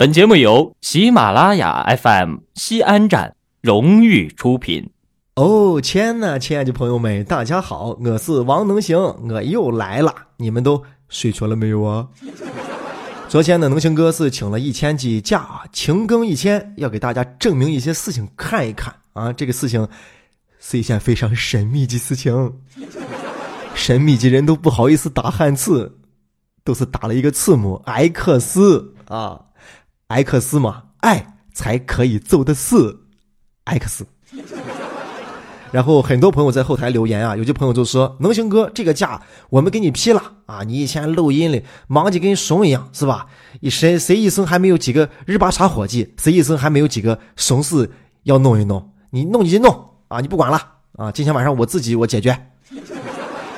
本节目由喜马拉雅 FM 西安站荣誉出品。哦，天呐，亲爱的朋友们，大家好，我是王能行，我又来了。你们都睡着了没有啊？昨天呢，能行哥是请了一天的假，勤更一天，要给大家证明一些事情，看一看啊。这个事情是一件非常神秘的事情，神秘的人都不好意思打汉字，都是打了一个字母 X 啊。X 嘛，爱才可以做的事，X。然后很多朋友在后台留言啊，有些朋友就说：“能行哥，这个假我们给你批了啊！你以前录音里忙的跟熊一样，是吧？一谁谁一生还没有几个日巴茶伙计，谁一生还没有几个熊事要弄一弄？你弄你就弄啊！你不管了啊！今天晚上我自己我解决。”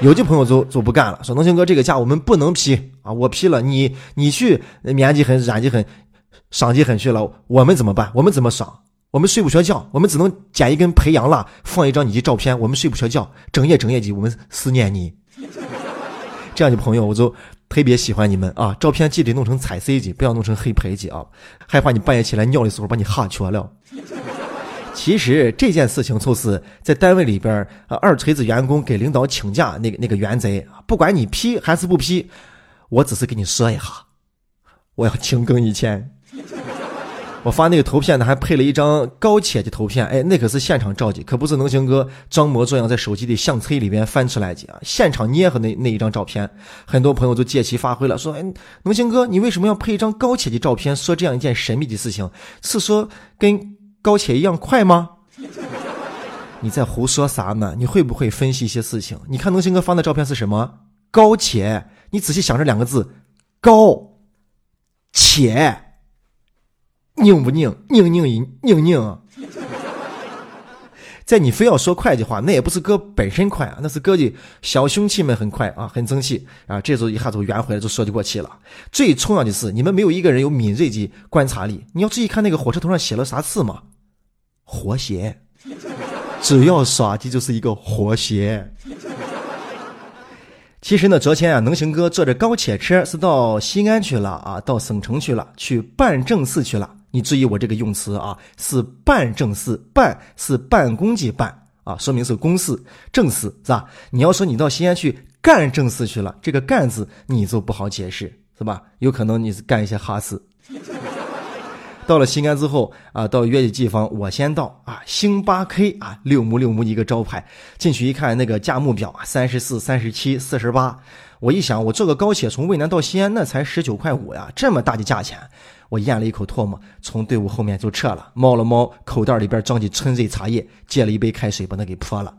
有些朋友就就不干了，说：“能行哥，这个假我们不能批啊！我批了，你你去年纪很染的很。”赏金很去了，我们怎么办？我们怎么赏？我们睡不着觉，我们只能捡一根培养蜡，放一张你的照片。我们睡不着觉，整夜整夜的，我们思念你。这样的朋友，我就特别喜欢你们啊！照片记得弄成彩色的，不要弄成黑白的啊，害怕你半夜起来尿的时候把你吓瘸了。其实这件事情就是在单位里边，二锤子员工给领导请假那个那个原则，不管你批还是不批，我只是跟你说一下，我要勤更一天。我发那个图片呢，还配了一张高铁的图片，哎，那可是现场照的，可不是能行哥装模作样在手机的相册里边翻出来的啊！现场捏合那那一张照片，很多朋友都借题发挥了，说：“哎，能行哥，你为什么要配一张高铁的照片，说这样一件神秘的事情？是说跟高铁一样快吗？”你在胡说啥呢？你会不会分析一些事情？你看能行哥发的照片是什么？高铁？你仔细想这两个字，高且。拧不拧？拧拧一拧拧。在你非要说快的话，那也不是哥本身快啊，那是哥的小兄弟们很快啊，很争气啊。这时候一下子圆回来，就说得过去了。最重要的是，你们没有一个人有敏锐的观察力。你要注意看那个火车头上写了啥字吗？活血，只要耍的就是一个活血。其实呢，昨天啊，能行哥坐着高铁车是到西安去了啊，到省城去了，去办正事去了。你注意我这个用词啊，是办正事，办是办公的办啊，说明是公事正事是吧？你要说你到西安去干正事去了，这个干字你就不好解释是吧？有可能你是干一些哈事。到了西安之后啊，到约的地方我先到啊，星巴 K 啊，六亩六目一个招牌，进去一看那个价目表啊，三十四、三十七、四十八。我一想，我坐个高铁从渭南到西安，那才十九块五呀，这么大的价钱。我咽了一口唾沫，从队伍后面就撤了，摸了摸口袋里边装的春瑞茶叶，借了一杯开水，把它给泼了。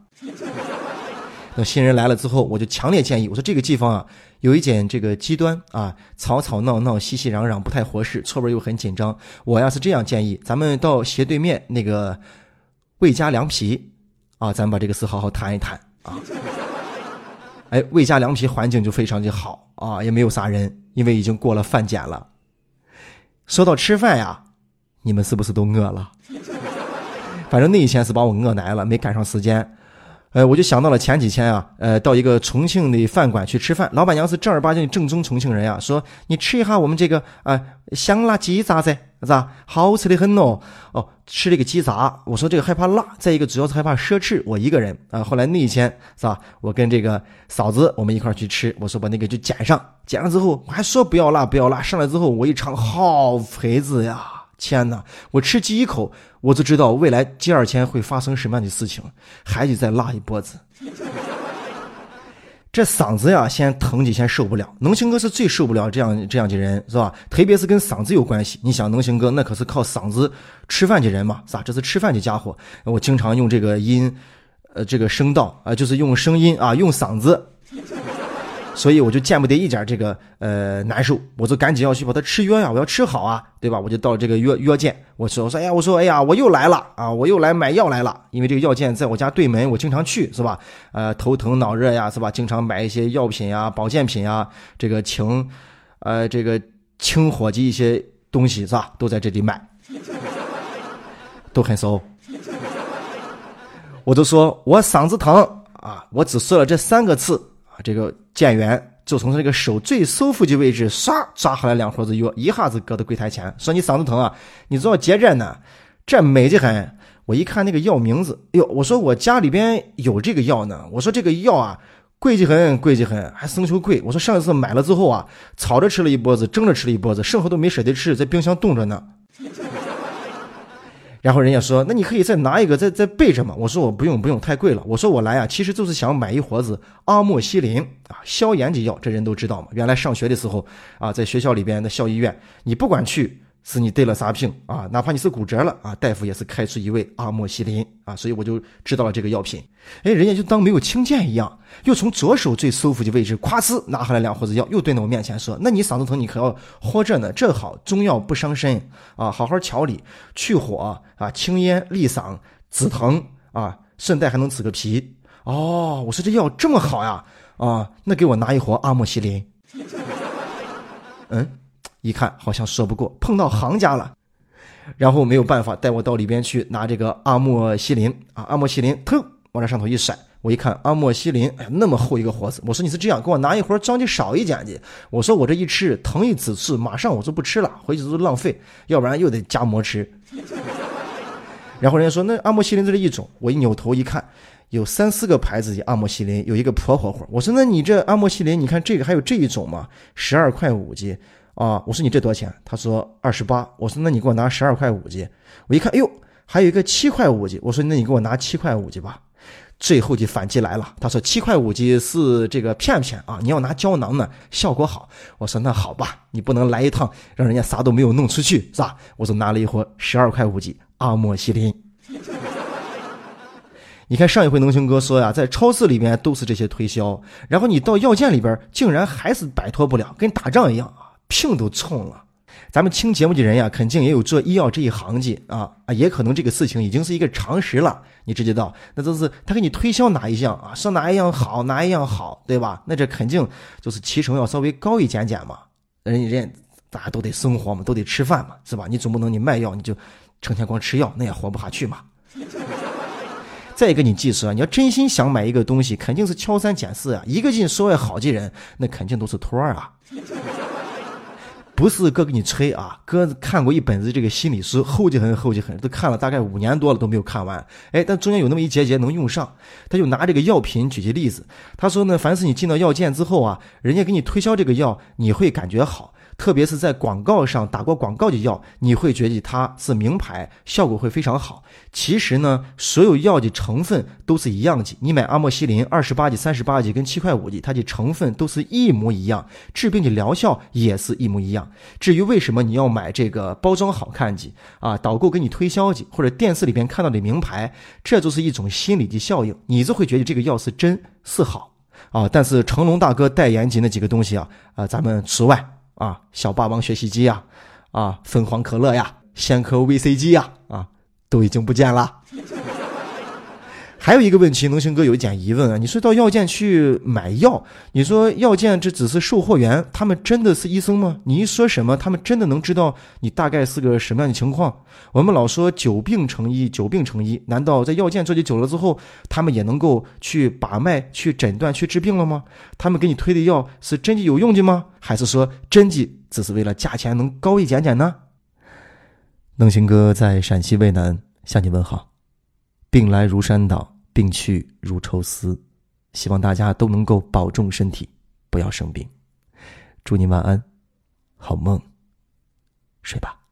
等新人来了之后，我就强烈建议我说这个地方啊，有一点这个极端啊，吵吵闹闹、熙熙攘攘，不太合适，后边又很紧张。我要是这样建议，咱们到斜对面那个魏家凉皮啊，咱们把这个事好好谈一谈啊。哎，魏家凉皮环境就非常的好啊，也没有啥人，因为已经过了饭点了。说到吃饭呀，你们是不是都饿了？反正那一天是把我饿来了，没赶上时间。呃，我就想到了前几天啊，呃，到一个重庆的饭馆去吃饭，老板娘是正儿八经的正宗重庆人呀，说你吃一下我们这个啊香辣鸡杂子，是吧？好吃的很哦。哦，吃这个鸡杂，我说这个害怕辣，再一个主要是害怕奢侈，我一个人啊。后来那一天是吧，我跟这个嫂子我们一块去吃，我说把那个就剪上，剪上之后我还说不要辣不要辣，上来之后我一尝，好肥子呀！天哪，我吃第一口。我就知道未来第二天会发生什么样的事情，还得再辣一波子。这嗓子呀，先疼几天受不了。能行哥是最受不了这样这样的人，是吧？特别是跟嗓子有关系。你想，能行哥那可是靠嗓子吃饭的人嘛，是吧？这是吃饭的家伙。我经常用这个音，呃，这个声道啊，就是用声音啊，用嗓子。所以我就见不得一点这个呃难受，我就赶紧要去把它吃药呀，我要吃好啊，对吧？我就到这个药药店，我说我说哎呀，我说哎呀，我又来了啊，我又来买药来了，因为这个药店在我家对门，我经常去，是吧？呃，头疼脑热呀，是吧？经常买一些药品呀、保健品呀，这个清，呃，这个清火的一些东西是吧？都在这里买，都很熟。我就说我嗓子疼啊，我只说了这三个字。这个店员就从他这个手最舒服的位置，唰抓回来两盒子药，一下子搁到柜台前，说：“你嗓子疼啊？你知道接着呢？这美的很。”我一看那个药名字，哎呦，我说我家里边有这个药呢。我说这个药啊，贵极很，贵极很，还生锈贵。我说上一次买了之后啊，炒着吃了一波子，蒸着吃了一波子，剩下都没舍得吃，在冰箱冻着呢。然后人家说：“那你可以再拿一个，再再备着嘛。”我说：“我不用，不用，太贵了。”我说：“我来啊，其实就是想买一盒子阿莫西林啊，消炎的药，这人都知道嘛。原来上学的时候啊，在学校里边的校医院，你不管去。”是你得了啥病啊？哪怕你是骨折了啊，大夫也是开出一味阿莫西林啊，所以我就知道了这个药品。哎，人家就当没有听见一样，又从左手最舒服的位置，咵呲拿回来两盒子药，又蹲到我面前说：“那你嗓子疼，你可要喝着呢。这好，中药不伤身啊，好好调理，去火啊，清咽利嗓，止疼啊，顺带还能止个皮。哦，我说这药这么好呀啊，那给我拿一盒阿莫西林。嗯。”一看好像说不过，碰到行家了，然后没有办法，带我到里边去拿这个阿莫西林啊，阿莫西林，腾往这上头一甩，我一看阿莫西林，哎，那么厚一个盒子，我说你是这样，给我拿一盒装的少一点的，我说我这一吃疼一次次，马上我就不吃了，回去都浪费，要不然又得加馍吃。然后人家说那阿莫西林这是一种，我一扭头一看，有三四个牌子的阿莫西林，有一个破火火，我说那你这阿莫西林，你看这个还有这一种吗？十二块五斤。啊！我说你这多少钱？他说二十八。我说那你给我拿十二块五斤。我一看，哎呦，还有一个七块五斤。我说那你给我拿七块五斤吧。最后就反击来了。他说七块五斤是这个片片啊，你要拿胶囊呢，效果好。我说那好吧，你不能来一趟让人家啥都没有弄出去是吧？我就拿了一盒十二块五斤阿莫西林。你看上一回能行哥说呀，在超市里面都是这些推销，然后你到药店里边竟然还是摆脱不了，跟打仗一样。病都冲了，咱们听节目的人呀，肯定也有做医药这一行的啊啊，也可能这个事情已经是一个常识了。你知道，那都是他给你推销哪一项啊，说哪一样好，哪一样好，对吧？那这肯定就是提成要稍微高一点点嘛。人人家大家都得生活嘛，都得吃饭嘛，是吧？你总不能你卖药你就成天光吃药，那也活不下去嘛。再一个，你记住啊，你要真心想买一个东西，肯定是挑三拣四啊。一个劲说要好的人，那肯定都是托儿啊。不是哥给你吹啊，哥看过一本子这个心理书，厚积很，厚积很，都看了大概五年多了都没有看完。哎，但中间有那么一节节能用上，他就拿这个药品举些例子，他说呢，凡是你进到药店之后啊，人家给你推销这个药，你会感觉好。特别是在广告上打过广告的药，你会觉得它是名牌，效果会非常好。其实呢，所有药的成分都是一样的。你买阿莫西林二十八级、三十八级跟七块五的，它的成分都是一模一样，治病的疗效也是一模一样。至于为什么你要买这个包装好看的啊，导购给你推销的，或者电视里边看到的名牌，这就是一种心理的效应，你就会觉得这个药是真是好啊。但是成龙大哥代言的那几个东西啊，啊，咱们除外。啊，小霸王学习机呀，啊，凤凰可乐呀，仙科 VCG 呀，啊，都已经不见了。还有一个问题，能行哥有一点疑问啊，你说到药店去买药，你说药店这只是售货员，他们真的是医生吗？你一说什么，他们真的能知道你大概是个什么样的情况？我们老说久病成医，久病成医，难道在药店做的久了之后，他们也能够去把脉、去诊断、去治病了吗？他们给你推的药是真的有用的吗？还是说真的只是为了价钱能高一点点呢？能行哥在陕西渭南向你问好，病来如山倒。病去如抽丝，希望大家都能够保重身体，不要生病。祝你晚安，好梦，睡吧。